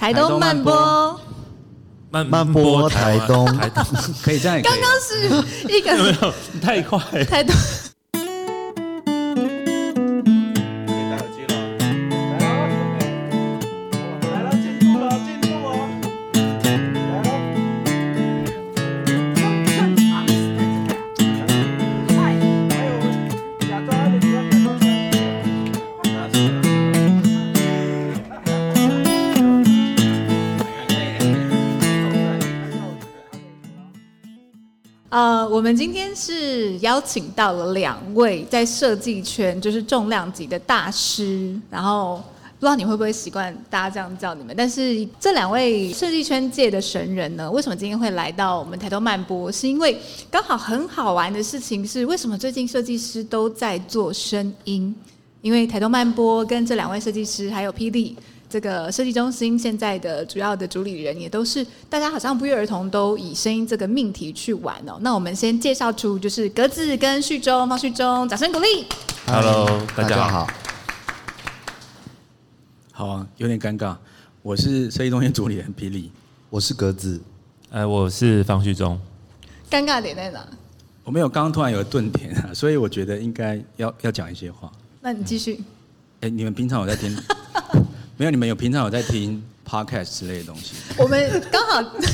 台东慢播，慢播台东，台东可以这样。刚刚是一个没有太快，台东。我们今天是邀请到了两位在设计圈就是重量级的大师，然后不知道你会不会习惯大家这样叫你们，但是这两位设计圈界的神人呢，为什么今天会来到我们台东慢播？是因为刚好很好玩的事情是，为什么最近设计师都在做声音？因为台东慢播跟这两位设计师还有霹雳。这个设计中心现在的主要的主理人也都是大家好像不约而同都以声音这个命题去玩哦。那我们先介绍出就是格子跟旭中，方旭中，掌声鼓励。Hello，大家好。好，啊，有点尴尬。我是设计中心主理人霹雳，我是格子，哎，我是方旭中。尴尬点在哪？我没有，刚刚突然有个顿点啊，所以我觉得应该要要讲一些话。那你继续。哎，你们平常有在听？没有，你们有平常有在听 podcast 之类的东西？我们刚好 对，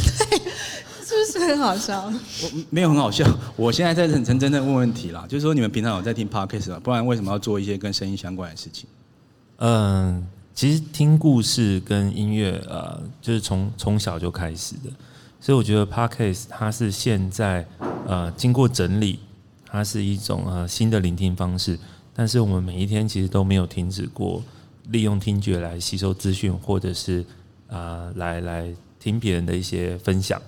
是不是很好笑？我没有很好笑，我现在在认真真的问问题啦，就是说你们平常有在听 podcast 吗？不然为什么要做一些跟声音相关的事情？嗯，其实听故事跟音乐，呃，就是从从小就开始的，所以我觉得 podcast 它是现在呃经过整理，它是一种呃新的聆听方式，但是我们每一天其实都没有停止过。利用听觉来吸收资讯，或者是啊、呃，来来听别人的一些分享，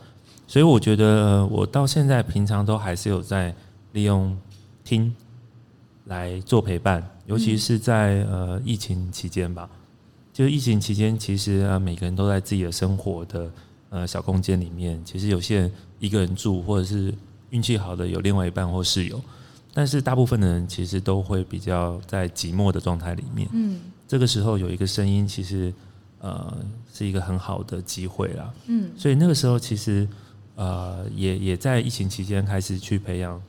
所以我觉得我到现在平常都还是有在利用听来做陪伴，尤其是在呃疫情期间吧。就是疫情期间，其实啊每个人都在自己的生活的呃小空间里面，其实有些人一个人住，或者是运气好的有另外一半或室友，但是大部分的人其实都会比较在寂寞的状态里面。嗯。这个时候有一个声音，其实呃是一个很好的机会啦。嗯，所以那个时候其实呃也也在疫情期间开始去培养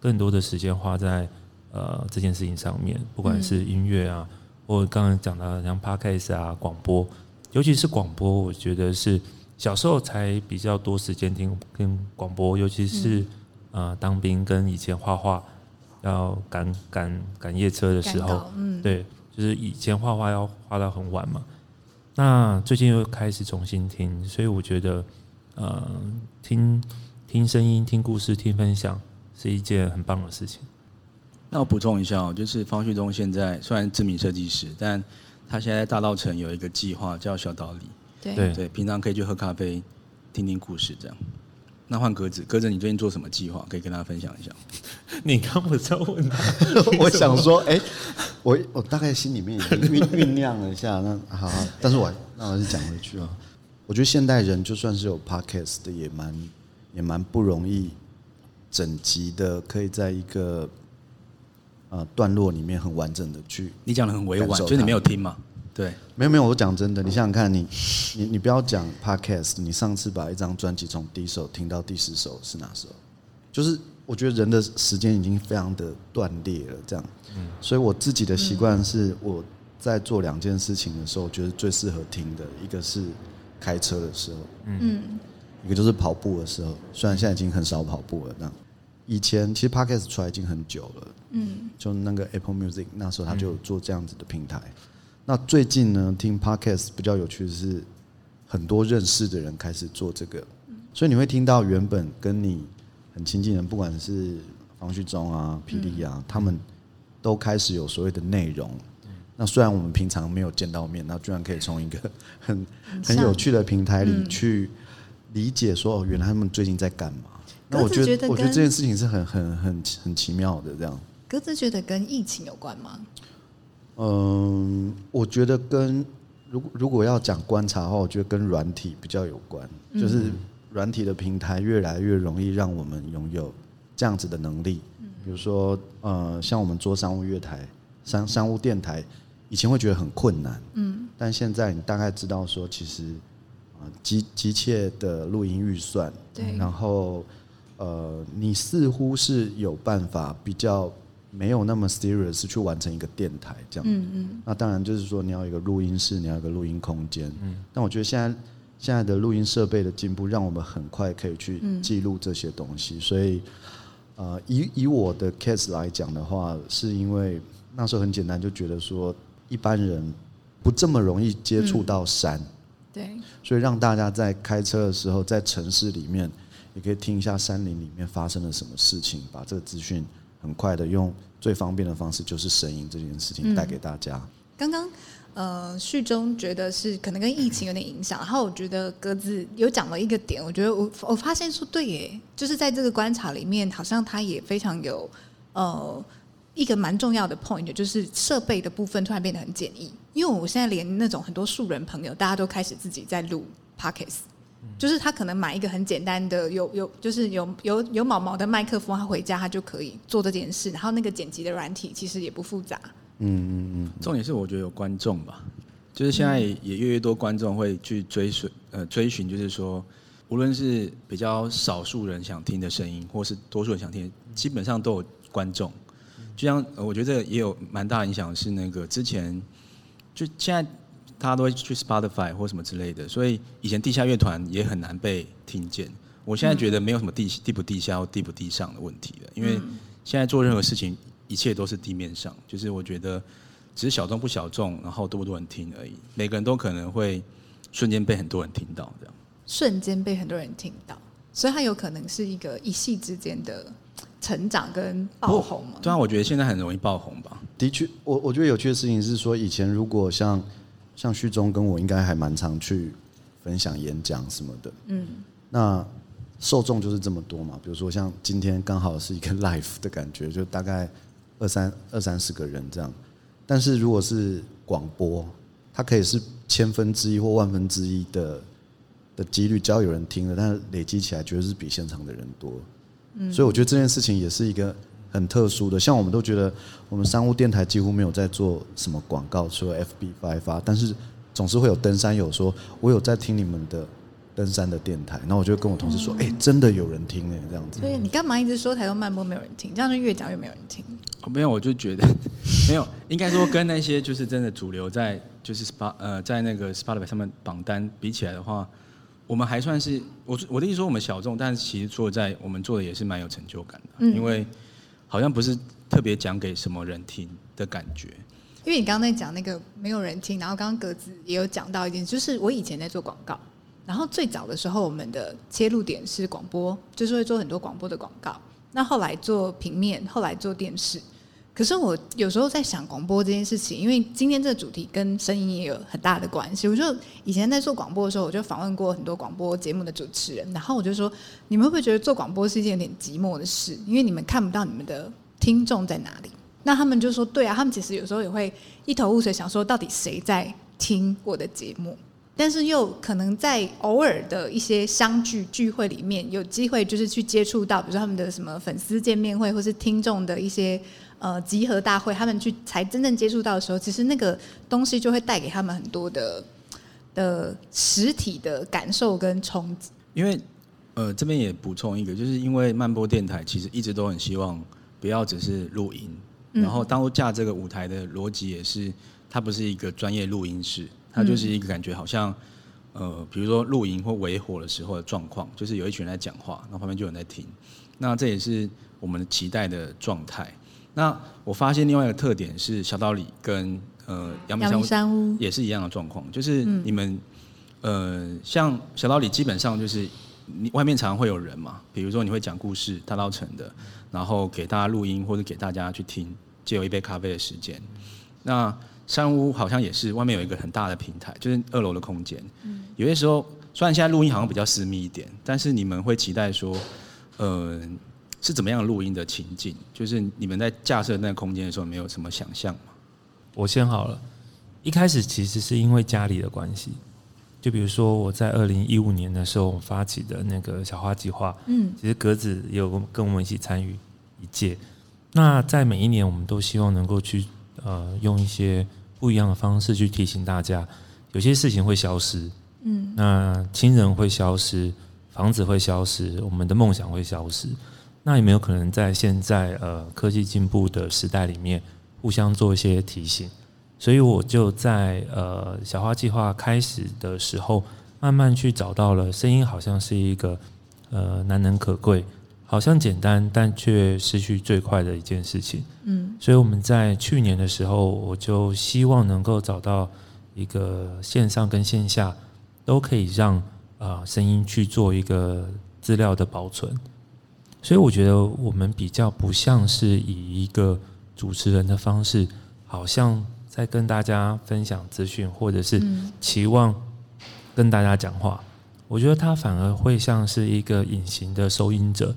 更多的时间花在呃这件事情上面，不管是音乐啊，或刚刚讲到的像 Podcast 啊广播，尤其是广播，我觉得是小时候才比较多时间听听广播，尤其是呃当兵跟以前画画要赶赶赶夜车的时候，嗯，对。就是以前画画要画到很晚嘛，那最近又开始重新听，所以我觉得，呃，听听声音、听故事、听分享是一件很棒的事情。那我补充一下哦，就是方旭东现在虽然知名设计师，但他现在在大稻城有一个计划叫小岛里，对对，平常可以去喝咖啡、听听故事这样。那换鸽子，鸽子，你最近做什么计划？可以跟大家分享一下。你刚不是在问他？我想说，哎、欸，我我大概心里面已经 酝酝酿了一下。那好，好，但是我那我还是讲回去啊。我觉得现代人就算是有 podcast 的，也蛮也蛮不容易，整集的可以在一个呃段落里面很完整的去。你讲的很委婉，所以你没有听嘛？对，没有没有，我讲真的，你想想看你，你你你不要讲 podcast，你上次把一张专辑从第一首听到第十首是哪时候？就是我觉得人的时间已经非常的断裂了，这样。嗯，所以我自己的习惯是我在做两件事情的时候，我觉得最适合听的一个是开车的时候，嗯，一个就是跑步的时候。虽然现在已经很少跑步了，那以前其实 podcast 出来已经很久了，嗯，就那个 Apple Music 那时候他就做这样子的平台。那最近呢，听 Podcast 比较有趣的是，很多认识的人开始做这个，所以你会听到原本跟你很亲近的人，不管是方旭中啊、霹雳啊，他们都开始有所谓的内容。那虽然我们平常没有见到面，那居然可以从一个 很很有趣的平台里去理解说，哦，原来他们最近在干嘛？那我觉得，我觉得这件事情是很很很很奇妙的。这样，格子觉得跟疫情有关吗？嗯，我觉得跟如果如果要讲观察的话，我觉得跟软体比较有关，就是软体的平台越来越容易让我们拥有这样子的能力。比如说，呃，像我们做商务月台、商商务电台，以前会觉得很困难，嗯，但现在你大概知道说，其实啊，机机械的录音预算，对，然后呃，你似乎是有办法比较没有那么 serious 去完成一个电台这样。嗯嗯。那当然就是说，你要有一个录音室，你要有一个录音空间。嗯。但我觉得现在现在的录音设备的进步，让我们很快可以去记录这些东西。所以，呃，以以我的 case 来讲的话，是因为那时候很简单，就觉得说一般人不这么容易接触到山。对。所以让大家在开车的时候，在城市里面。也可以听一下山林里面发生了什么事情，把这个资讯很快的用最方便的方式，就是声音这件事情带给大家。嗯、刚刚呃，序中觉得是可能跟疫情有点影响，然后我觉得格子有讲了一个点，我觉得我我发现说对耶，就是在这个观察里面，好像他也非常有呃一个蛮重要的 point，就是设备的部分突然变得很简易，因为我现在连那种很多素人朋友，大家都开始自己在录 podcast。就是他可能买一个很简单的有有就是有有有毛毛的麦克风，他回家他就可以做这件事。然后那个剪辑的软体其实也不复杂。嗯嗯嗯。重点是我觉得有观众吧，就是现在也越来越多观众会去追随呃追寻，就是说无论是比较少数人想听的声音，或是多数人想听，基本上都有观众。就像我觉得也有蛮大影响是那个之前就现在。大家都会去 Spotify 或什么之类的，所以以前地下乐团也很难被听见。我现在觉得没有什么地地不地下或地不地上的问题了，因为现在做任何事情，一切都是地面上。就是我觉得只是小众不小众，然后多不多人听而已。每个人都可能会瞬间被很多人听到，这样。瞬间被很多人听到，所以它有可能是一个一夕之间的成长跟爆红嘛？对啊，我觉得现在很容易爆红吧。的确，我我觉得有趣的事情是说，以前如果像像旭中跟我应该还蛮常去分享演讲什么的，嗯，那受众就是这么多嘛。比如说像今天刚好是一个 live 的感觉，就大概二三二三十个人这样。但是如果是广播，它可以是千分之一或万分之一的的几率，只要有人听了，但是累积起来绝对是比现场的人多。嗯，所以我觉得这件事情也是一个。很特殊的，像我们都觉得我们商务电台几乎没有在做什么广告，除了 FB 发一发，但是总是会有登山友说，我有在听你们的登山的电台，然后我就跟我同事说，哎、嗯欸，真的有人听哎，这样子。对你干嘛一直说台东慢播没有人听？这样就越讲越没有人听。哦，没有，我就觉得 没有，应该说跟那些就是真的主流在就是 Spot 呃在那个 Spotify 上面榜单比起来的话，我们还算是我我的意思说我们小众，但是其实做在我们做的也是蛮有成就感的，嗯、因为。好像不是特别讲给什么人听的感觉，因为你刚刚在讲那个没有人听，然后刚刚格子也有讲到一点，就是我以前在做广告，然后最早的时候我们的切入点是广播，就是会做很多广播的广告，那后来做平面，后来做电视。可是我有时候在想广播这件事情，因为今天这个主题跟声音也有很大的关系。我就以前在做广播的时候，我就访问过很多广播节目的主持人，然后我就说：你们会不会觉得做广播是一件有点寂寞的事？因为你们看不到你们的听众在哪里。那他们就说：对啊，他们其实有时候也会一头雾水，想说到底谁在听我的节目？但是又可能在偶尔的一些相聚聚会里面，有机会就是去接触到，比如说他们的什么粉丝见面会，或是听众的一些。呃，集合大会，他们去才真正接触到的时候，其实那个东西就会带给他们很多的的实体的感受跟冲击。因为呃，这边也补充一个，就是因为慢播电台其实一直都很希望不要只是录音，嗯、然后当初架这个舞台的逻辑也是，它不是一个专业录音室，它就是一个感觉好像呃，比如说露营或围火的时候的状况，就是有一群人在讲话，然后旁边就有人在听，那这也是我们期待的状态。那我发现另外一个特点是小道理跟呃阳明山屋也是一样的状况，就是你们呃像小道理基本上就是你外面常常会有人嘛，比如说你会讲故事大稻埕的，然后给大家录音或者给大家去听，借有一杯咖啡的时间。那山屋好像也是外面有一个很大的平台，就是二楼的空间。有些时候虽然现在录音好像比较私密一点，但是你们会期待说，呃。是怎么样录音的情境？就是你们在架设那个空间的时候，没有什么想象吗？我先好了。一开始其实是因为家里的关系，就比如说我在二零一五年的时候我发起的那个小花计划，嗯，其实格子也有跟我们一起参与一届。那在每一年，我们都希望能够去呃用一些不一样的方式去提醒大家，有些事情会消失，嗯，那亲人会消失，房子会消失，我们的梦想会消失。那有没有可能在现在呃科技进步的时代里面，互相做一些提醒？所以我就在呃小花计划开始的时候，慢慢去找到了声音，好像是一个呃难能可贵，好像简单但却失去最快的一件事情。嗯，所以我们在去年的时候，我就希望能够找到一个线上跟线下都可以让啊、呃、声音去做一个资料的保存。所以我觉得我们比较不像是以一个主持人的方式，好像在跟大家分享资讯，或者是期望跟大家讲话。我觉得他反而会像是一个隐形的收音者，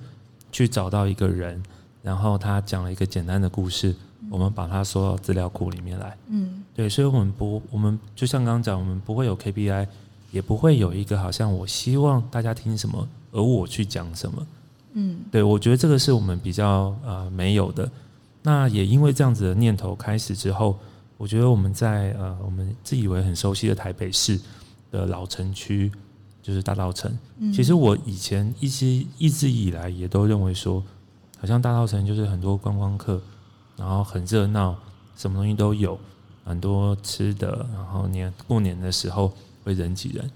去找到一个人，然后他讲了一个简单的故事，我们把它收到资料库里面来。嗯，对，所以我们不，我们就像刚刚讲，我们不会有 KPI，也不会有一个好像我希望大家听什么，而我去讲什么。嗯，对，我觉得这个是我们比较呃没有的。那也因为这样子的念头开始之后，我觉得我们在呃我们自以为很熟悉的台北市的老城区，就是大稻城。嗯，其实我以前一直一直以来也都认为说，好像大稻城就是很多观光客，然后很热闹，什么东西都有，很多吃的，然后年过年的时候会人挤人。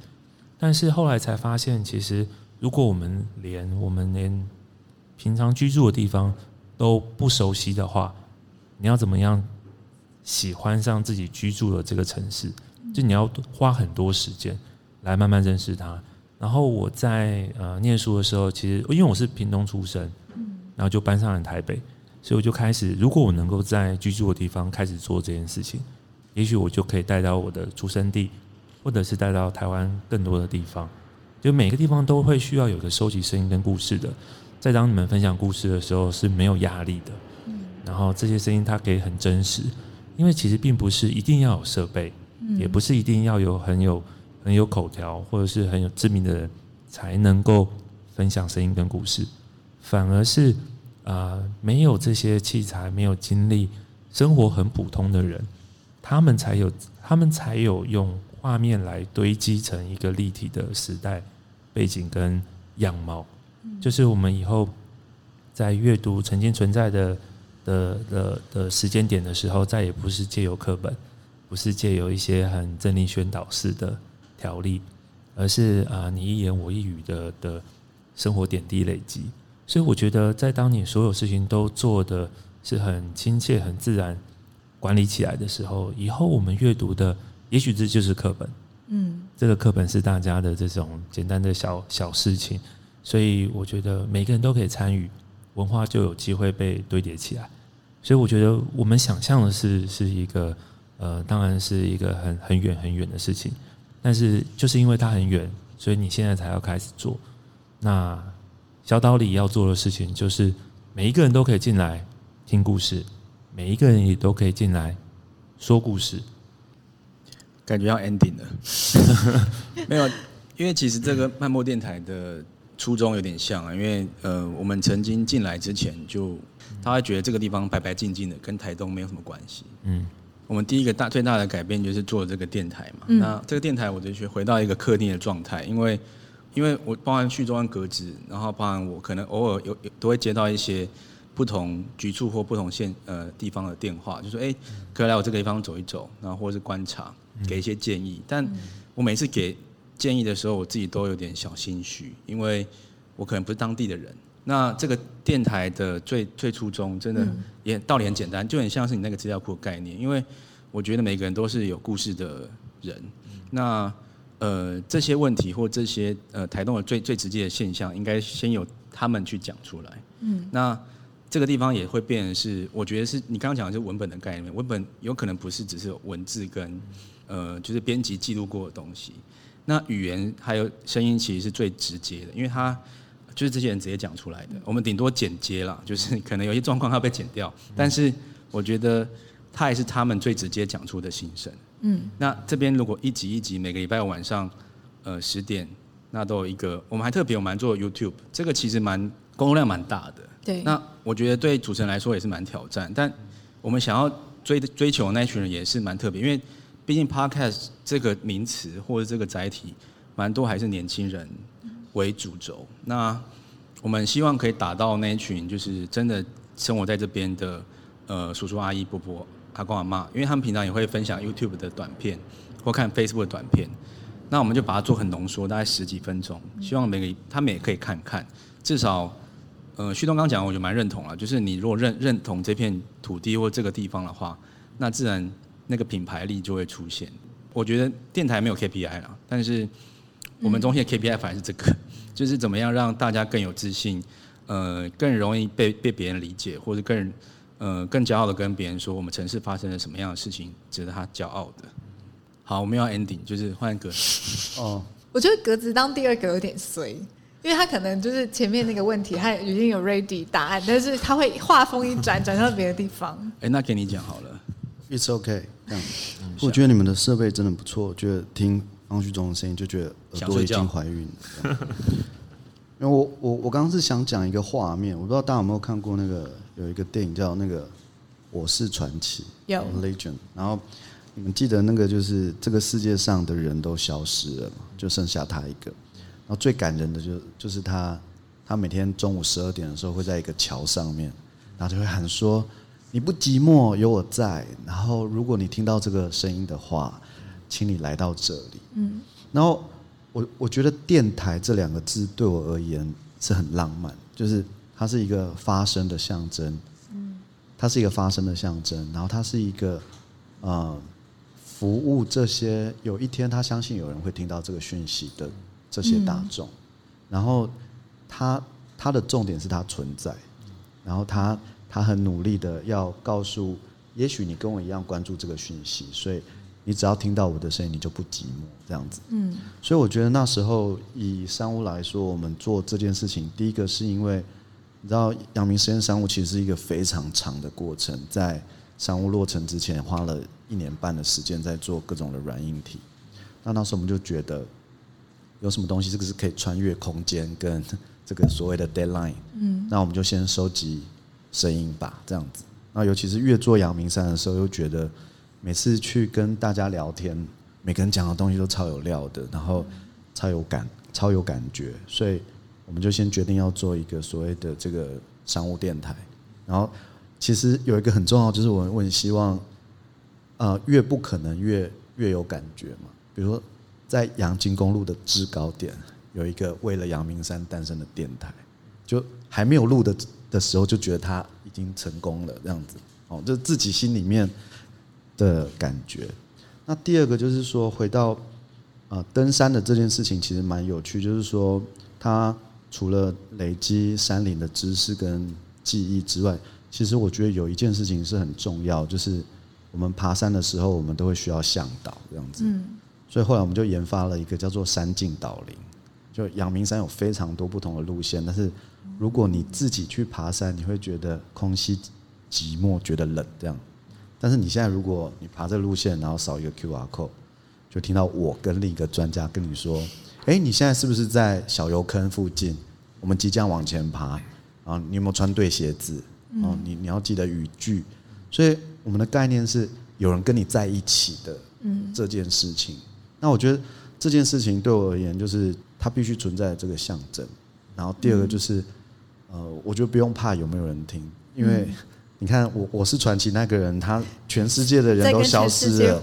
但是后来才发现，其实。如果我们连我们连平常居住的地方都不熟悉的话，你要怎么样喜欢上自己居住的这个城市？就你要花很多时间来慢慢认识它。然后我在呃念书的时候，其实因为我是屏东出生，然后就搬上了台北，所以我就开始，如果我能够在居住的地方开始做这件事情，也许我就可以带到我的出生地，或者是带到台湾更多的地方。就每个地方都会需要有个收集声音跟故事的，在当你们分享故事的时候是没有压力的，嗯。然后这些声音它可以很真实，因为其实并不是一定要有设备，也不是一定要有很有很有口条或者是很有知名的人才能够分享声音跟故事，反而是啊、呃、没有这些器材、没有经历、生活很普通的人，他们才有他们才有用画面来堆积成一个立体的时代。背景跟样貌，就是我们以后在阅读曾经存在的的的的时间点的时候，再也不是借由课本，不是借由一些很政令宣导式的条例，而是啊你一言我一语的的生活点滴累积。所以我觉得，在当你所有事情都做的是很亲切、很自然管理起来的时候，以后我们阅读的，也许这就是课本。嗯，这个课本是大家的这种简单的小小事情，所以我觉得每个人都可以参与，文化就有机会被堆叠起来。所以我觉得我们想象的是是一个呃，当然是一个很很远很远的事情，但是就是因为它很远，所以你现在才要开始做。那小岛里要做的事情就是每一个人都可以进来听故事，每一个人也都可以进来说故事。感觉要 ending 了，没有，因为其实这个漫播电台的初衷有点像啊，因为呃，我们曾经进来之前就，他会觉得这个地方白白净净的，跟台东没有什么关系。嗯，我们第一个大最大的改变就是做这个电台嘛。嗯、那这个电台我就去回到一个客厅的状态，因为因为我包含序中央格子，然后包含我可能偶尔有有都会接到一些不同局处或不同县呃地方的电话，就说哎，可以来我这个地方走一走，然后或者是观察。给一些建议，但我每次给建议的时候，我自己都有点小心虚，因为我可能不是当地的人。那这个电台的最最初衷，真的也道理很简单，就很像是你那个资料库的概念。因为我觉得每个人都是有故事的人，那呃这些问题或这些呃台东的最最直接的现象，应该先由他们去讲出来。嗯，那。这个地方也会变成是，我觉得是你刚刚讲的是文本的概念。文本有可能不是只是文字跟，呃，就是编辑记录过的东西。那语言还有声音其实是最直接的，因为它就是这些人直接讲出来的。我们顶多剪接啦，就是 可能有些状况要被剪掉，但是我觉得它也是他们最直接讲出的心声。嗯，那这边如果一集一集，每个礼拜晚上，呃，十点，那都有一个。我们还特别我们还做 YouTube，这个其实蛮工作量蛮大的。对，那我觉得对主持人来说也是蛮挑战，但我们想要追追求的那一群人也是蛮特别，因为毕竟 Podcast 这个名词或者这个载体，蛮多还是年轻人为主轴。那我们希望可以打到那一群，就是真的生活在这边的呃叔叔阿姨伯伯阿公阿妈，因为他们平常也会分享 YouTube 的短片或看 Facebook 的短片。那我们就把它做很浓缩，大概十几分钟，希望每个他们也可以看看。至少，呃，旭东刚讲，我就蛮认同了，就是你如果认认同这片土地或这个地方的话，那自然。那个品牌力就会出现。我觉得电台没有 KPI 啦，但是我们中心的 KPI 反而是这个，就是怎么样让大家更有自信，呃，更容易被被别人理解，或者更呃更骄傲的跟别人说，我们城市发生了什么样的事情值得他骄傲的。好，我们要 ending，就是换格。哦，我觉得格子当第二个有点衰，因为他可能就是前面那个问题他已经有 ready 答案，但是他会话锋一转转到别的地方。哎，那给你讲好了。It's okay。这样，我觉得你们的设备真的不错。我觉得听方旭中的声音就觉得耳朵已经怀孕了。因为我我我刚刚是想讲一个画面，我不知道大家有没有看过那个有一个电影叫那个《我是传奇》有 Legend。然后你们记得那个就是这个世界上的人都消失了嘛，就剩下他一个。然后最感人的就就是他，他每天中午十二点的时候会在一个桥上面，然后就会喊说。你不寂寞，有我在。然后，如果你听到这个声音的话，请你来到这里。嗯。然后，我我觉得“电台”这两个字对我而言是很浪漫，就是它是一个发声的象征。嗯。它是一个发声的象征，然后它是一个呃服务这些有一天他相信有人会听到这个讯息的这些大众。嗯。然后，它它的重点是它存在，然后它。他很努力的要告诉，也许你跟我一样关注这个讯息，所以你只要听到我的声音，你就不寂寞这样子。嗯，所以我觉得那时候以商务来说，我们做这件事情，第一个是因为你知道阳明实验商务其实是一个非常长的过程，在商务落成之前花了一年半的时间在做各种的软硬体。那当时候我们就觉得有什么东西这个是可以穿越空间跟这个所谓的 deadline，嗯，那我们就先收集。声音吧，这样子。那尤其是越做阳明山的时候，又觉得每次去跟大家聊天，每个人讲的东西都超有料的，然后超有感、超有感觉。所以我们就先决定要做一个所谓的这个商务电台。然后其实有一个很重要，就是我们我很希望，呃，越不可能越越有感觉嘛。比如说在阳金公路的制高点，有一个为了阳明山诞生的电台，就还没有录的。的时候就觉得他已经成功了，这样子，哦，就是自己心里面的感觉。那第二个就是说，回到呃登山的这件事情，其实蛮有趣。就是说，他除了累积山林的知识跟记忆之外，其实我觉得有一件事情是很重要，就是我们爬山的时候，我们都会需要向导这样子。嗯。所以后来我们就研发了一个叫做山径导林。就阳明山有非常多不同的路线，但是如果你自己去爬山，你会觉得空虚、寂寞，觉得冷这样。但是你现在如果你爬这路线，然后扫一个 QR code，就听到我跟另一个专家跟你说：“哎，你现在是不是在小油坑附近？我们即将往前爬啊！你有没有穿对鞋子？哦，你你要记得语句。所以我们的概念是有人跟你在一起的嗯这件事情。那我觉得这件事情对我而言就是。它必须存在这个象征，然后第二个就是，呃，我觉得不用怕有没有人听，因为你看我我是传奇那个人，他全世界的人都消失了，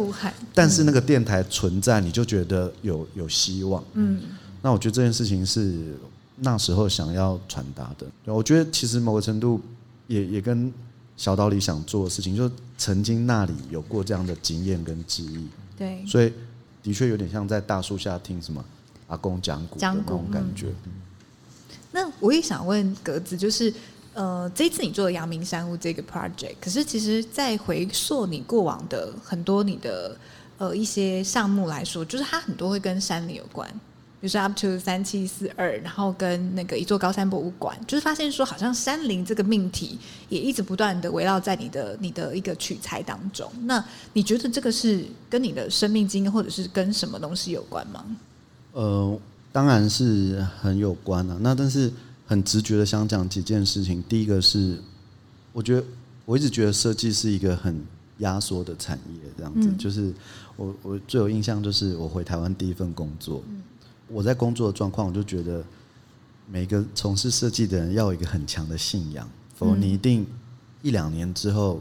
但是那个电台存在，你就觉得有有希望。嗯，那我觉得这件事情是那时候想要传达的。我觉得其实某个程度也也跟小岛里想做的事情，就曾经那里有过这样的经验跟记忆。对，所以的确有点像在大树下听什么。阿公讲古的那种感觉。嗯、那我也想问格子，就是呃，这一次你做的阳明山屋这个 project，可是其实，在回溯你过往的很多你的呃一些项目来说，就是它很多会跟山林有关，比如说 Up to 三七四二，然后跟那个一座高山博物馆，就是发现说，好像山林这个命题也一直不断的围绕在你的你的一个取材当中。那你觉得这个是跟你的生命经验，或者是跟什么东西有关吗？呃，当然是很有关了啊。那但是很直觉的想讲几件事情。第一个是，我觉得我一直觉得设计是一个很压缩的产业这样子。嗯、就是我我最有印象就是我回台湾第一份工作，嗯、我在工作的状况，我就觉得每个从事设计的人要有一个很强的信仰，否则你一定一两年之后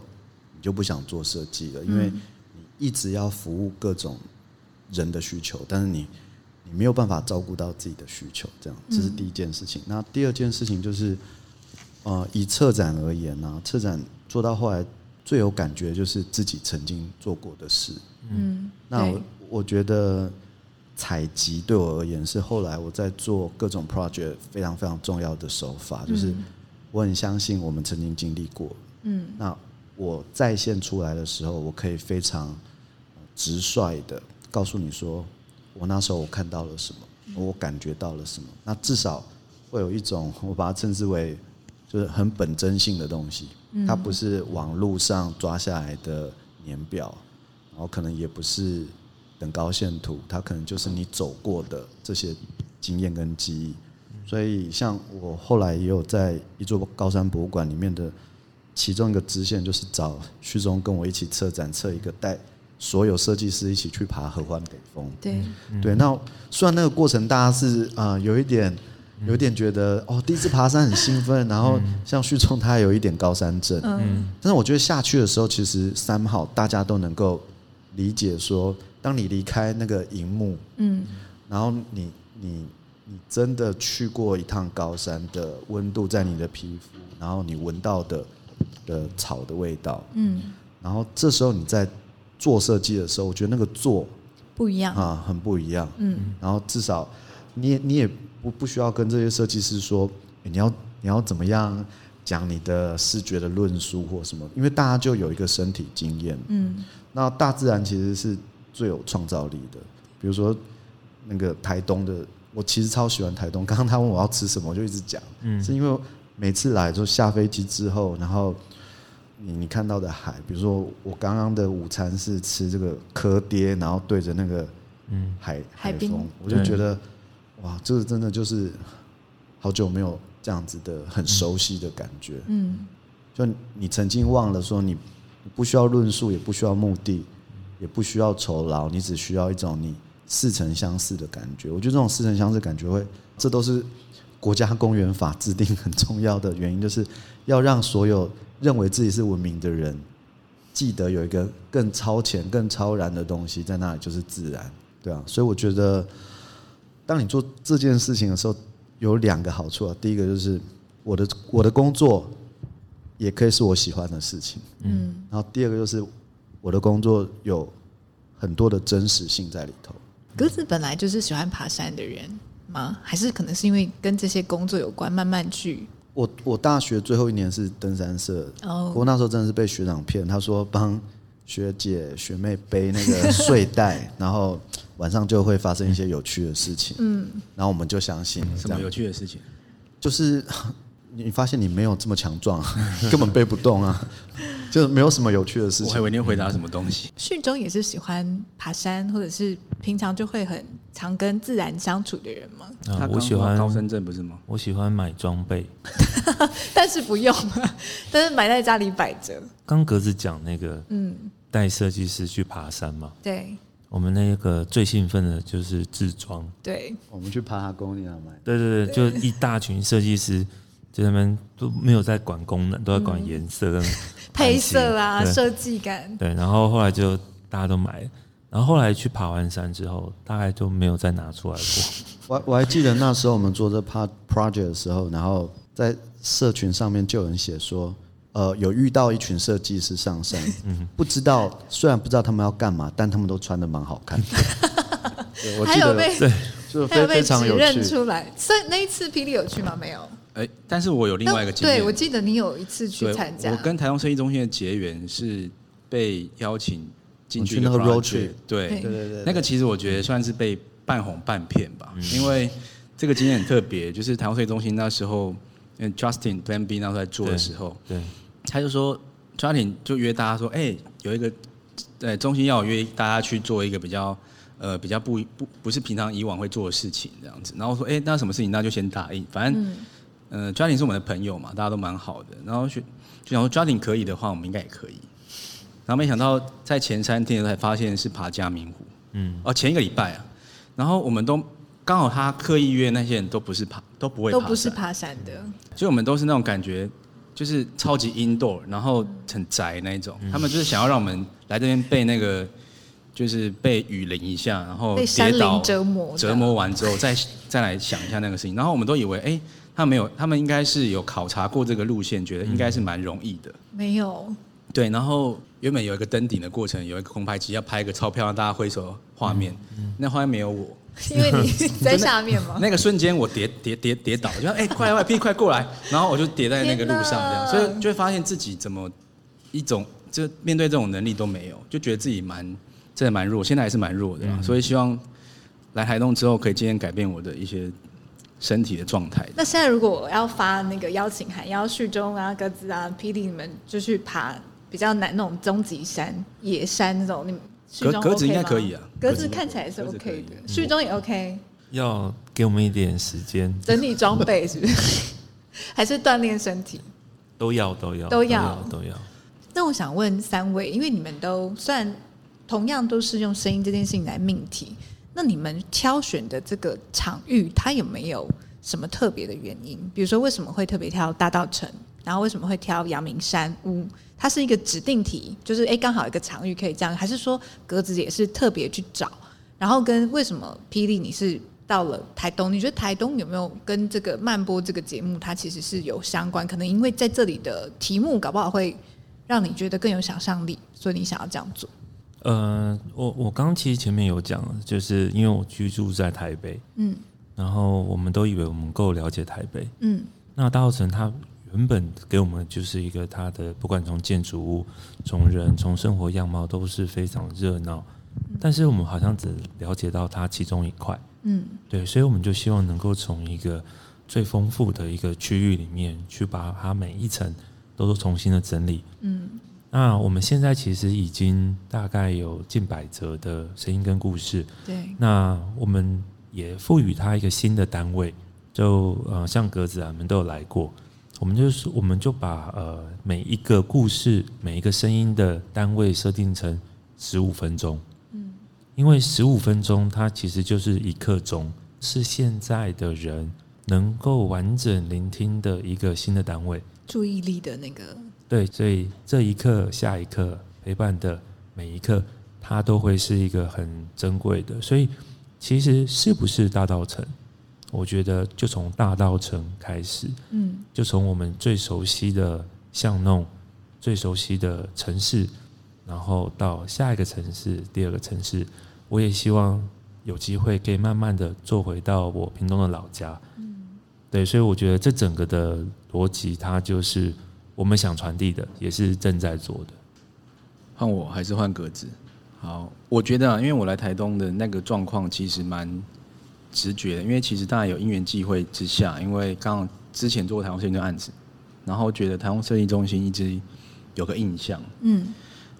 你就不想做设计了，因为你一直要服务各种人的需求，但是你。你没有办法照顾到自己的需求，这样这是第一件事情。嗯、那第二件事情就是，呃，以策展而言呢、啊，策展做到后来最有感觉就是自己曾经做过的事。嗯，那我我觉得采集对我而言是后来我在做各种 project 非常非常重要的手法，就是我很相信我们曾经经历过。嗯，那我再现出来的时候，我可以非常直率的告诉你说。我那时候我看到了什么，我感觉到了什么，那至少会有一种 我把它称之为就是很本真性的东西，它不是网络上抓下来的年表，然后可能也不是等高线图，它可能就是你走过的这些经验跟记忆。所以像我后来也有在一座高山博物馆里面的其中一个支线，就是找旭中跟我一起策展，策一个带。所有设计师一起去爬合欢北峰。对。对，那虽然那个过程大家是啊、呃、有一点有一点觉得哦，第一次爬山很兴奋，然后像旭中他有一点高山症，嗯，但是我觉得下去的时候，其实三号大家都能够理解说，当你离开那个荧幕，嗯，然后你你你真的去过一趟高山的温度在你的皮肤，然后你闻到的的草的味道，嗯，然后这时候你在。做设计的时候，我觉得那个做不一样啊，很不一样。嗯，然后至少你也你也不不需要跟这些设计师说，你要你要怎么样讲你的视觉的论述或什么，因为大家就有一个身体经验。嗯，那大自然其实是最有创造力的。比如说那个台东的，我其实超喜欢台东。刚刚他问我要吃什么，我就一直讲，嗯，是因为每次来就下飞机之后，然后。你你看到的海，比如说我刚刚的午餐是吃这个蚵爹，然后对着那个嗯海海风，我就觉得哇，这个真的就是好久没有这样子的很熟悉的感觉。嗯，就你曾经忘了说你不需要论述，也不需要目的，也不需要酬劳，你只需要一种你似曾相识的感觉。我觉得这种似曾相识的感觉会，这都是国家公园法制定很重要的原因，就是要让所有。认为自己是文明的人，记得有一个更超前、更超然的东西在那里，就是自然，对啊。所以我觉得，当你做这件事情的时候，有两个好处啊。第一个就是我的我的工作也可以是我喜欢的事情，嗯。然后第二个就是我的工作有很多的真实性在里头。格子本来就是喜欢爬山的人吗？还是可能是因为跟这些工作有关，慢慢去？我我大学最后一年是登山社，哦，不过那时候真的是被学长骗，他说帮学姐学妹背那个睡袋，然后晚上就会发生一些有趣的事情，嗯，然后我们就相信什么有趣的事情，就是你发现你没有这么强壮，根本背不动啊。就没有什么有趣的事情。我还以为你回答什么东西。旭中也是喜欢爬山，或者是平常就会很常跟自然相处的人吗？啊，我喜欢高山症不是吗？我喜欢买装备，但是不用，但是买在家里摆着。刚格子讲那个，嗯，带设计师去爬山嘛。对。我们那个最兴奋的就是自装。对。我们去爬哈公你要买。对对对，就一大群设计师。就他们都没有在管功能，都在管颜色跟 配色啊，设计感。对，然后后来就大家都买，然后后来去爬完山之后，大概就没有再拿出来过。我我还记得那时候我们做这 part project 的时候，然后在社群上面就有人写说，呃，有遇到一群设计师上山，嗯不知道虽然不知道他们要干嘛，但他们都穿的蛮好看的。我记得对，就非非常有趣。认出来，所以那一次霹雳有去吗？没有。哎，但是我有另外一个经验。对，我记得你有一次去参加。我跟台东生意中心的结缘是被邀请进去那个 road trip。对对对对，那个其实我觉得算是被半哄半骗吧，因为这个经验很特别，就是台东生意中心那时候嗯，Justin Plan B 那时候在做的时候，对，他就说，Justin 就约大家说，哎，有一个对中心要约大家去做一个比较呃比较不不不是平常以往会做的事情这样子，然后说，哎，那什么事情，那就先答应，反正。嗯，Justin 是我们的朋友嘛，大家都蛮好的。然后就就想说，Justin 可以的话，我们应该也可以。然后没想到在前三天才发现是爬嘉明湖，嗯，哦，前一个礼拜啊，然后我们都刚好他刻意约那些人都不是爬，都不会爬山，都不是爬山的，所以我们都是那种感觉，就是超级 indoor，然后很宅那一种，他们就是想要让我们来这边被那个。就是被雨淋一下，然后跌倒折磨，折磨完之后再再来想一下那个事情，然后我们都以为，哎，他没有，他们应该是有考察过这个路线，觉得应该是蛮容易的。没有。对，然后原本有一个登顶的过程，有一个空拍机要拍一个钞票让大家挥手画面，那画面没有我，因为你 在下面嘛。那个瞬间我跌跌跌跌倒，就说哎，快 快，快，快过来，然后我就跌在那个路上这样，所以就会发现自己怎么一种就面对这种能力都没有，就觉得自己蛮。真的蛮弱，现在还是蛮弱的，嗯、所以希望来台东之后可以渐渐改变我的一些身体的状态。那现在如果我要发那个邀请函，要旭中啊、鸽子啊、霹雳你们就去爬比较难那种终极山、野山那种，你们鸽鸽子应该可以啊，鸽子看起来是 OK 的，旭中也 OK。要给我们一点时间整理装备是不是？还是锻炼身体？都要都要都要都要。那我想问三位，因为你们都虽然。同样都是用声音这件事情来命题，那你们挑选的这个场域，它有没有什么特别的原因？比如说为什么会特别挑大道城，然后为什么会挑阳明山屋？它是一个指定题，就是哎，刚好一个场域可以这样，还是说格子也是特别去找？然后跟为什么霹雳你是到了台东？你觉得台东有没有跟这个慢播这个节目它其实是有相关？可能因为在这里的题目搞不好会让你觉得更有想象力，所以你想要这样做。呃，我我刚其实前面有讲，就是因为我居住在台北，嗯，然后我们都以为我们够了解台北，嗯，那大稻城它原本给我们就是一个它的不管从建筑物、从人、从生活样貌都是非常热闹，但是我们好像只了解到它其中一块，嗯，对，所以我们就希望能够从一个最丰富的一个区域里面去把它每一层都都重新的整理，嗯。那我们现在其实已经大概有近百则的声音跟故事。对。那我们也赋予它一个新的单位，就呃像格子啊，我们都有来过。我们就是我们就把呃每一个故事、每一个声音的单位设定成十五分钟。嗯。因为十五分钟它其实就是一刻钟，是现在的人能够完整聆听的一个新的单位。注意力的那个。对，所以这一刻、下一刻陪伴的每一刻，它都会是一个很珍贵的。所以，其实是不是大道城？我觉得就从大道城开始，嗯，就从我们最熟悉的巷弄、最熟悉的城市，然后到下一个城市、第二个城市，我也希望有机会可以慢慢的坐回到我屏东的老家。嗯，对，所以我觉得这整个的逻辑，它就是。我们想传递的也是正在做的。换我还是换格子？好，我觉得啊，因为我来台东的那个状况其实蛮直觉的，因为其实大家有因缘际会之下，因为刚好之前做过台东设计的案子，然后觉得台东设计中心一直有个印象，嗯，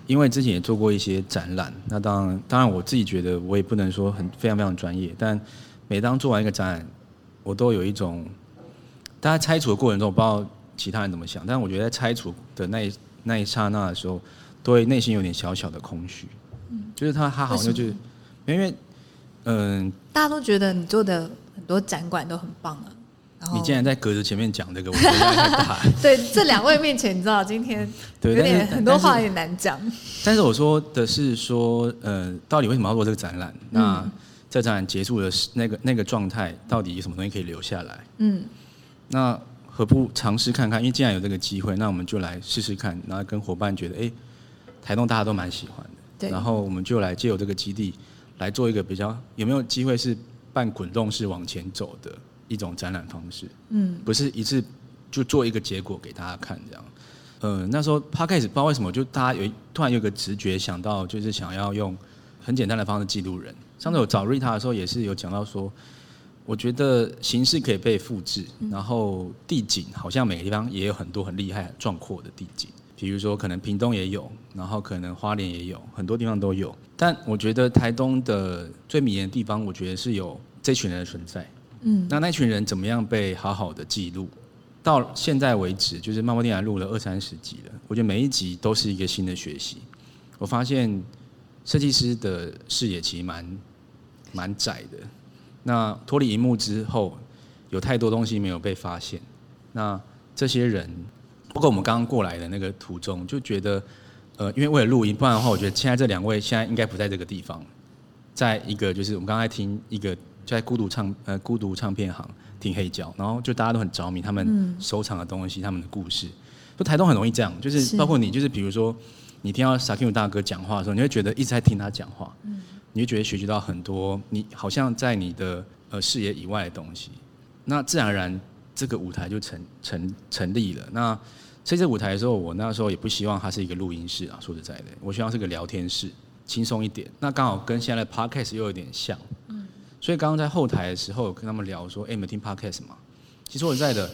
因为之前也做过一些展览，那当然当然我自己觉得我也不能说很非常非常专业，但每当做完一个展览，我都有一种大家拆除的过程中，我不知道。其他人怎么想？但是我觉得在拆除的那一那一刹那的时候，都会内心有点小小的空虚。嗯，就是他他好像就是因为嗯、呃，大家都觉得你做的很多展馆都很棒啊。你竟然在鸽子前面讲这个，我觉得太大。对，这两位面前，你知道今天 有点很多话有点难讲。但是我说的是说，呃，到底为什么要做这个展览？那这展览结束的那个那个状态，到底有什么东西可以留下来？嗯，那。何不尝试看看？因为既然有这个机会，那我们就来试试看。然后跟伙伴觉得，哎，台东大家都蛮喜欢的。对。然后我们就来借由这个基地来做一个比较，有没有机会是半滚动式往前走的一种展览方式？嗯。不是一次就做一个结果给大家看这样。呃，那时候 Podcast 不知道为什么，就大家有突然有个直觉想到，就是想要用很简单的方式记录人。上次我找 Rita 的时候，也是有讲到说。我觉得形式可以被复制，然后地景好像每个地方也有很多很厉害、很壮阔的地景，比如说可能屏东也有，然后可能花莲也有，很多地方都有。但我觉得台东的最迷人的地方，我觉得是有这群人的存在。嗯，那那群人怎么样被好好的记录？到现在为止，就是慢播电台录了二三十集了，我觉得每一集都是一个新的学习。我发现设计师的视野其实蛮蛮窄的。那脱离荧幕之后，有太多东西没有被发现。那这些人，包括我们刚刚过来的那个途中，就觉得，呃，因为为了录音，不然的话，我觉得现在这两位现在应该不在这个地方，在一个就是我们刚才听一个就在孤独唱呃孤独唱片行听黑胶，然后就大家都很着迷他们收藏的东西，嗯、他们的故事。就台东很容易这样，就是包括你，就是比如说你听到 Sakim 大哥讲话的时候，你会觉得一直在听他讲话，嗯，你会觉得学习到很多，你好像在你的呃视野以外的东西，那自然而然这个舞台就成成成立了。那所以这舞台的时候，我那时候也不希望它是一个录音室啊，说实在的，我希望是个聊天室，轻松一点。那刚好跟现在的 Podcast 又有点像，嗯，所以刚刚在后台的时候跟他们聊说，哎，你们听 Podcast 吗？其实我在的。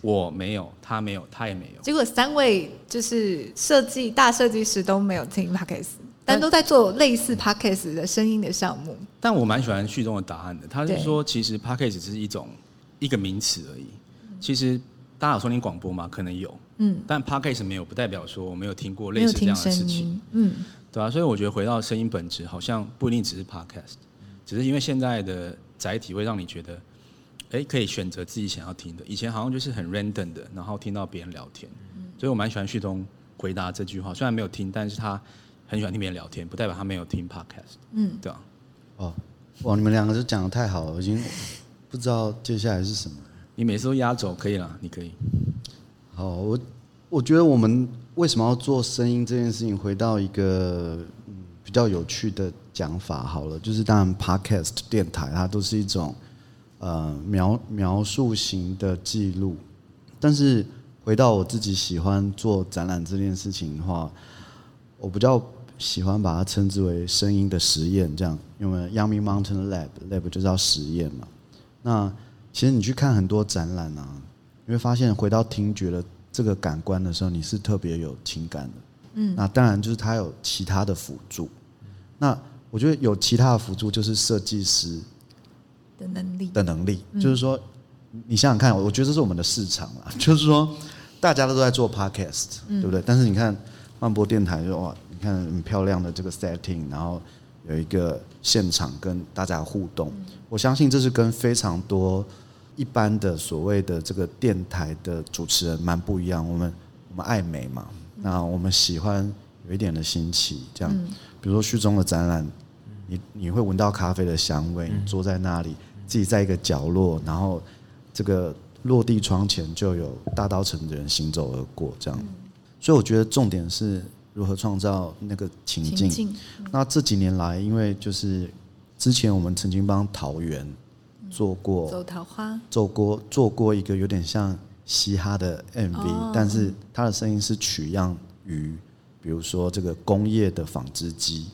我没有，他没有，他也没有。结果三位就是设计大设计师都没有听 Podcast，但都在做类似 Podcast 的声音的项目。但我蛮喜欢旭东的答案的，他是说其实 Podcast 只是一种一个名词而已。其实大家有收听广播吗？可能有，嗯，但 Podcast 没有，不代表说我没有听过类似这样的事情，嗯，对啊？所以我觉得回到声音本质，好像不一定只是 Podcast，只是因为现在的载体会让你觉得。哎，可以选择自己想要听的。以前好像就是很 random 的，然后听到别人聊天，所以我蛮喜欢旭东回答这句话。虽然没有听，但是他很喜欢听别人聊天，不代表他没有听 podcast。嗯，对啊。哦，哇，你们两个就讲的太好了，我已经不知道接下来是什么。你每次都压轴，可以了，你可以。好，我我觉得我们为什么要做声音这件事情，回到一个比较有趣的讲法好了，就是当然 podcast 电台它都是一种。呃，描描述型的记录，但是回到我自己喜欢做展览这件事情的话，我比较喜欢把它称之为声音的实验，这样，因为 Yangming Mountain Lab Lab 就是要实验嘛。那其实你去看很多展览啊，你会发现回到听觉的这个感官的时候，你是特别有情感的。嗯，那当然就是它有其他的辅助。那我觉得有其他的辅助就是设计师。的能力的能力，就是说，你想想看，我觉得这是我们的市场啊。就是说，大家都在做 podcast，对不对？但是你看，万博电台就哇，你看很漂亮的这个 setting，然后有一个现场跟大家互动。我相信这是跟非常多一般的所谓的这个电台的主持人蛮不一样。我们我们爱美嘛，那我们喜欢有一点的新奇，这样。比如说旭中的展览。你你会闻到咖啡的香味，你坐在那里，自己在一个角落，然后这个落地窗前就有大稻城的人行走而过，这样。所以我觉得重点是如何创造那个情境。那这几年来，因为就是之前我们曾经帮桃园做过走桃花，做过做过一个有点像嘻哈的 MV，但是它的声音是取样于比如说这个工业的纺织机。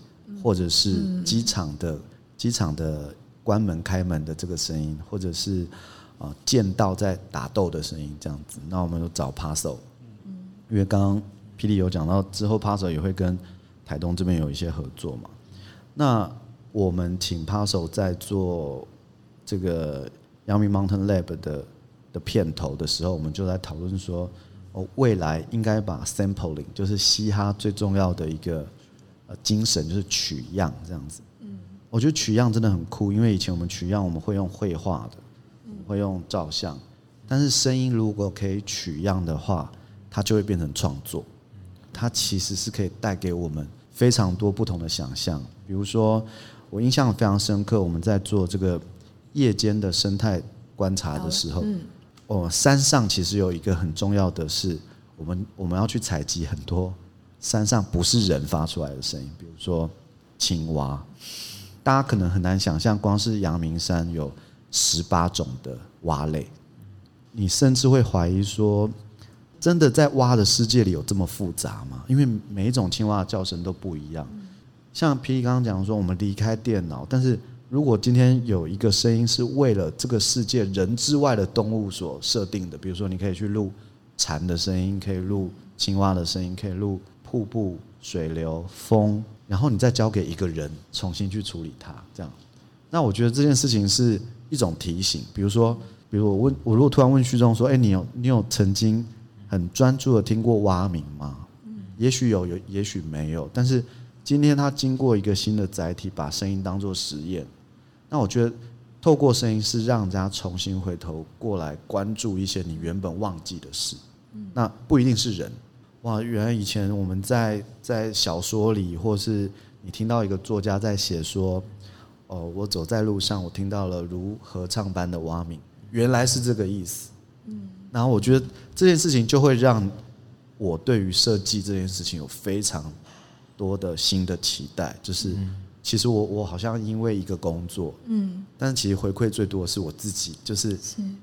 或者是机场的机场的关门开门的这个声音，或者是啊剑道在打斗的声音这样子，那我们就找 Paso，因为刚刚霹雳有讲到之后 Paso 也会跟台东这边有一些合作嘛。那我们请 Paso 在做这个 Yangming Mountain Lab 的的片头的时候，我们就在讨论说，哦，未来应该把 sampling 就是嘻哈最重要的一个呃。精神就是取样这样子，嗯，我觉得取样真的很酷，因为以前我们取样我们会用绘画的，会用照相，但是声音如果可以取样的话，它就会变成创作，它其实是可以带给我们非常多不同的想象。比如说，我印象非常深刻，我们在做这个夜间的生态观察的时候，哦，山上其实有一个很重要的是，我们我们要去采集很多。山上不是人发出来的声音，比如说青蛙，大家可能很难想象，光是阳明山有十八种的蛙类，你甚至会怀疑说，真的在蛙的世界里有这么复杂吗？因为每一种青蛙的叫声都不一样。像霹雳刚刚讲说，我们离开电脑，但是如果今天有一个声音是为了这个世界人之外的动物所设定的，比如说你可以去录蝉的声音，可以录青蛙的声音，可以录。瀑布、水流、风，然后你再交给一个人重新去处理它，这样。那我觉得这件事情是一种提醒。比如说，比如我问我如果突然问旭中说：“哎，你有你有曾经很专注的听过蛙鸣吗？”也许有，有也许没有。但是今天他经过一个新的载体，把声音当做实验，那我觉得透过声音是让人家重新回头过来关注一些你原本忘记的事。那不一定是人，哇，原来以前我们在在小说里，或是你听到一个作家在写说，哦，我走在路上，我听到了如合唱般的蛙鸣，原来是这个意思。嗯，然后我觉得这件事情就会让我对于设计这件事情有非常多的新的期待，就是其实我我好像因为一个工作，嗯，但是其实回馈最多的是我自己，就是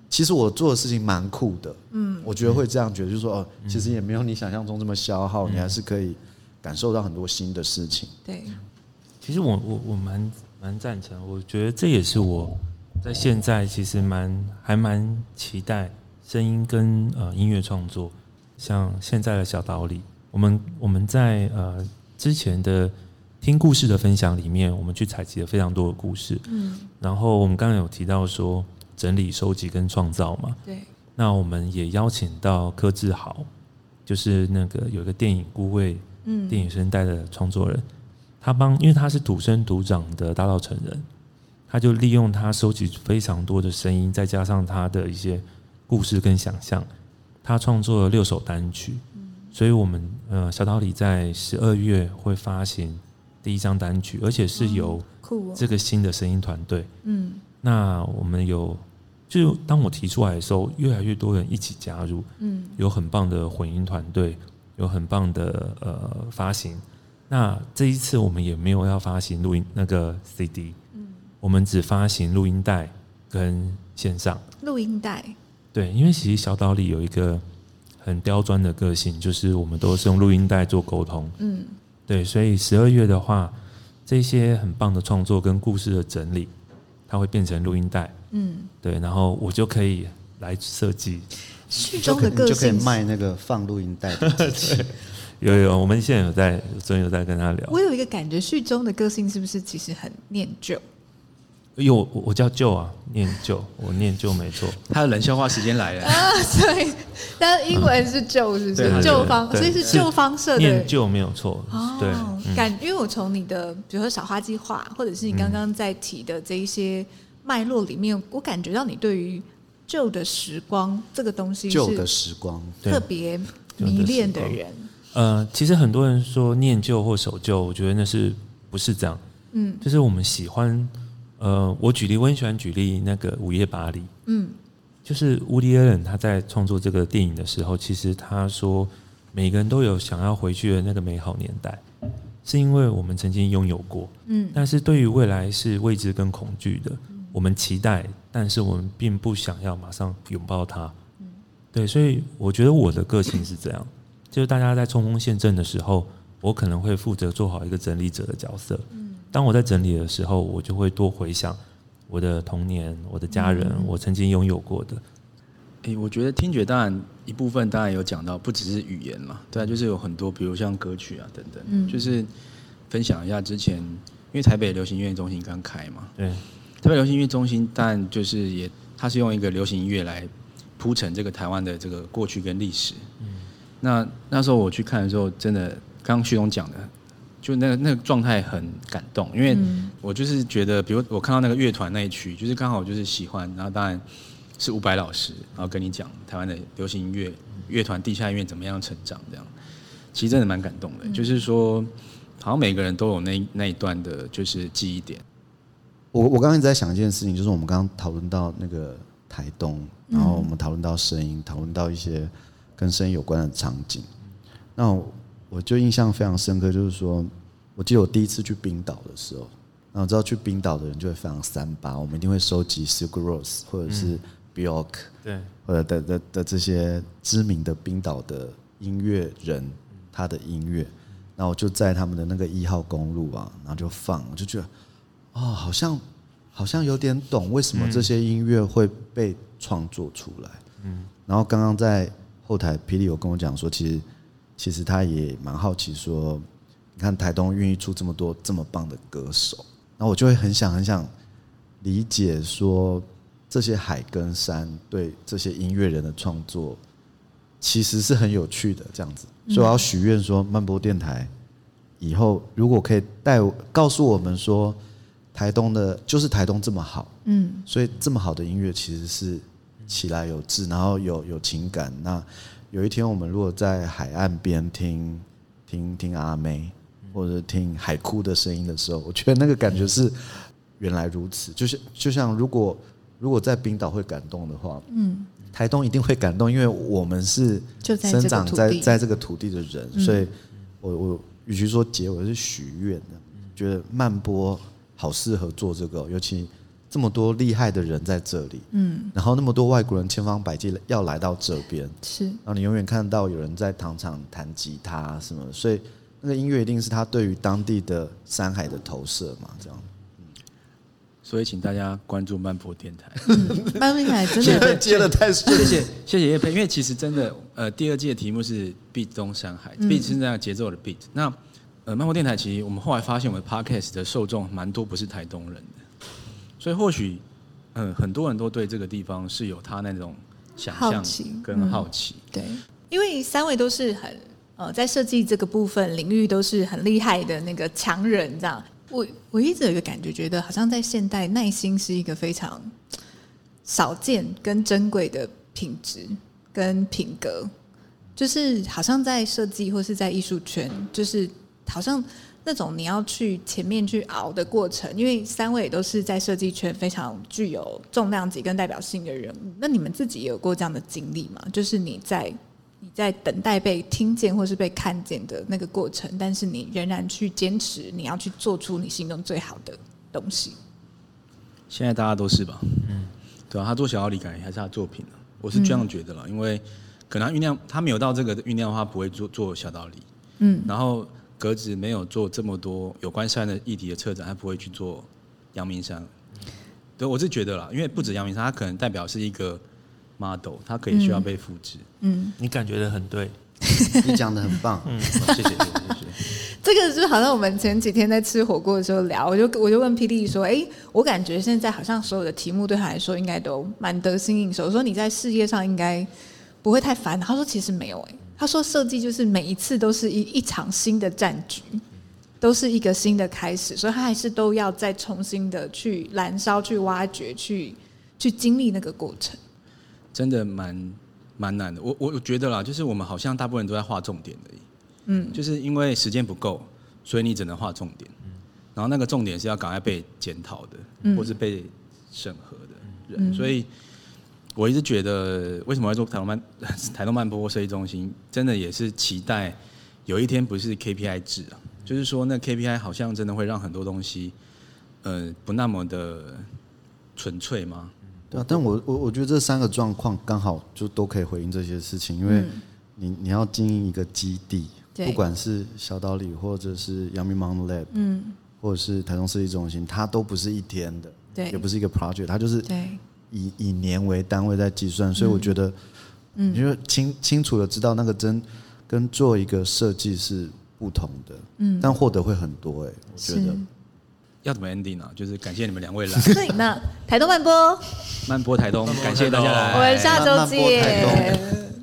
其实我做的事情蛮酷的，嗯，我觉得会这样觉得，就是说哦，其实也没有你想象中这么消耗，你还是可以感受到很多新的事情。对，其实我我我蛮。蛮赞成，我觉得这也是我在现在其实蛮还蛮期待声音跟呃音乐创作，像现在的小岛里，我们我们在呃之前的听故事的分享里面，我们去采集了非常多的故事，嗯，然后我们刚刚有提到说整理、收集跟创造嘛，对，那我们也邀请到柯志豪，就是那个有一个电影孤味，嗯，电影声带的创作人。他帮，因为他是土生土长的大稻埕人，他就利用他收集非常多的声音，再加上他的一些故事跟想象，他创作了六首单曲。所以我们呃小岛里在十二月会发行第一张单曲，而且是由这个新的声音团队。嗯，那我们有，就当我提出来的时候，越来越多人一起加入。嗯，有很棒的混音团队，有很棒的呃发行。那这一次我们也没有要发行录音那个 CD，嗯，我们只发行录音带跟线上录音带。对，因为其实小岛里有一个很刁钻的个性，就是我们都是用录音带做沟通，嗯，对，所以十二月的话，这些很棒的创作跟故事的整理，它会变成录音带，嗯，对，然后我就可以来设计，序中的个性就可以卖那个放录音带的 机器。有有，我们现在有在，真有在跟他聊。我有一个感觉，序中的个性是不是其实很念旧？有我我叫旧啊，念旧，我念旧没错。他的冷笑话时间来了啊！对，但英文是旧，是不是？旧方，所以是旧方社的念旧没有错。对，感因为我从你的，比如说小花计划，或者是你刚刚在提的这一些脉络里面，我感觉到你对于旧的时光这个东西，旧的时光特别迷恋的人。呃，其实很多人说念旧或守旧，我觉得那是不是这样？嗯，就是我们喜欢，呃，我举例，我很喜欢举例那个《午夜巴黎》。嗯，就是乌迪·艾伦他在创作这个电影的时候，其实他说每个人都有想要回去的那个美好年代，是因为我们曾经拥有过。嗯，但是对于未来是未知跟恐惧的，我们期待，但是我们并不想要马上拥抱它。嗯，对，所以我觉得我的个性是这样。就是大家在冲锋陷阵的时候，我可能会负责做好一个整理者的角色。当我在整理的时候，我就会多回想我的童年、我的家人、我曾经拥有过的。诶，我觉得听觉当然一部分当然有讲到，不只是语言嘛，对啊，就是有很多，比如像歌曲啊等等。嗯，就是分享一下之前，因为台北流行音乐中心刚开嘛，对，台北流行音乐中心，但就是也，它是用一个流行音乐来铺陈这个台湾的这个过去跟历史。嗯。那那时候我去看的时候，真的刚刚旭东讲的，就那个那个状态很感动，因为我就是觉得，比如我看到那个乐团那一曲，就是刚好就是喜欢，然后当然是伍佰老师，然后跟你讲台湾的流行音乐乐团、地下音乐怎么样成长，这样，其实真的蛮感动的。就是说，好像每个人都有那那一段的，就是记忆点。我我刚刚一直在想一件事情，就是我们刚刚讨论到那个台东，然后我们讨论到声音，讨论到一些。跟声音有关的场景，那我就印象非常深刻，就是说，我记得我第一次去冰岛的时候，那我知道去冰岛的人就会非常三八，我们一定会收集 Silk Rose 或者是 Bjork，对，或者的的的这些知名的冰岛的音乐人他的音乐，那我就在他们的那个一号公路啊，然后就放，我就觉得，哦，好像好像有点懂为什么这些音乐会被创作出来，嗯，然后刚刚在。后台霹雳有跟我讲说，其实其实他也蛮好奇，说你看台东孕育出这么多这么棒的歌手，那我就会很想很想理解说，这些海跟山对这些音乐人的创作其实是很有趣的这样子，所以我要许愿说，慢波电台以后如果可以带告诉我们说，台东的就是台东这么好，嗯，所以这么好的音乐其实是起来有质，然后有有情感。那有一天我们如果在海岸边听听听阿妹，或者听海哭的声音的时候，我觉得那个感觉是原来如此。就是就像如果如果在冰岛会感动的话，嗯。台东一定会感动，因为我们是生长在在这个土地的人，所以我我与其说结尾是许愿的，觉得曼波好适合做这个，尤其这么多厉害的人在这里，嗯，然后那么多外国人千方百计要来到这边，是，然后你永远看到有人在糖厂弹吉他什么，所以那个音乐一定是他对于当地的山海的投射嘛，这样。所以，请大家关注慢波电台。慢波电台真的接得太顺，谢谢谢谢叶佩。因为其实真的，呃，第二季的题目是 Beat 东山海，Beat 是那样节奏的 Beat。那呃，慢波电台其实我们后来发现，我们 Podcast 的受众蛮多不是台东人的，所以或许嗯、呃，很多人都对这个地方是有他那种想象跟好奇。嗯、对，因为三位都是很呃，在设计这个部分领域都是很厉害的那个强人，这样。我我一直有一个感觉，觉得好像在现代，耐心是一个非常少见跟珍贵的品质跟品格，就是好像在设计或是在艺术圈，就是好像那种你要去前面去熬的过程，因为三位也都是在设计圈非常具有重量级跟代表性的人物，那你们自己也有过这样的经历吗？就是你在。你在等待被听见或是被看见的那个过程，但是你仍然去坚持，你要去做出你心中最好的东西。现在大家都是吧？嗯，对啊，他做小道理感觉还是他作品呢，我是这样觉得了，嗯、因为可能酝酿他没有到这个酝酿的话，不会做做小道理。嗯，然后格子没有做这么多有关山的议题的策展，他不会去做阳明山。对，我是觉得啦，因为不止阳明山，他可能代表是一个。model，它可以需要被复制。嗯，你感觉的很对，你讲的很棒。嗯，谢谢谢谢。这个是好像我们前几天在吃火锅的时候聊，我就我就问霹雳说：“哎，我感觉现在好像所有的题目对他来说应该都蛮得心应手。我说你在事业上应该不会太烦。”他说：“其实没有。”哎，他说设计就是每一次都是一一场新的战局，都是一个新的开始，所以他还是都要再重新的去燃烧、去挖掘、去去经历那个过程。真的蛮蛮难的，我我觉得啦，就是我们好像大部分人都在画重点而已，嗯，就是因为时间不够，所以你只能画重点，嗯，然后那个重点是要赶快被检讨的，嗯，或是被审核的人，嗯，所以我一直觉得，为什么要做台东慢 台东慢波设计中心，真的也是期待有一天不是 KPI 制啊，就是说那 KPI 好像真的会让很多东西，呃，不那么的纯粹吗？对啊，但我我我觉得这三个状况刚好就都可以回应这些事情，因为你你要经营一个基地，不管是小岛里或者是阳明 Mountain Lab，嗯，或者是台东设计中心，它都不是一天的，对，也不是一个 project，它就是以以年为单位在计算，所以我觉得，嗯，因为清清楚的知道那个针跟做一个设计是不同的，嗯，但获得会很多哎，我觉得。要怎么 ending 呢、啊？就是感谢你们两位来。对，那台东慢播，慢播台东，感谢大家来。我们下周见。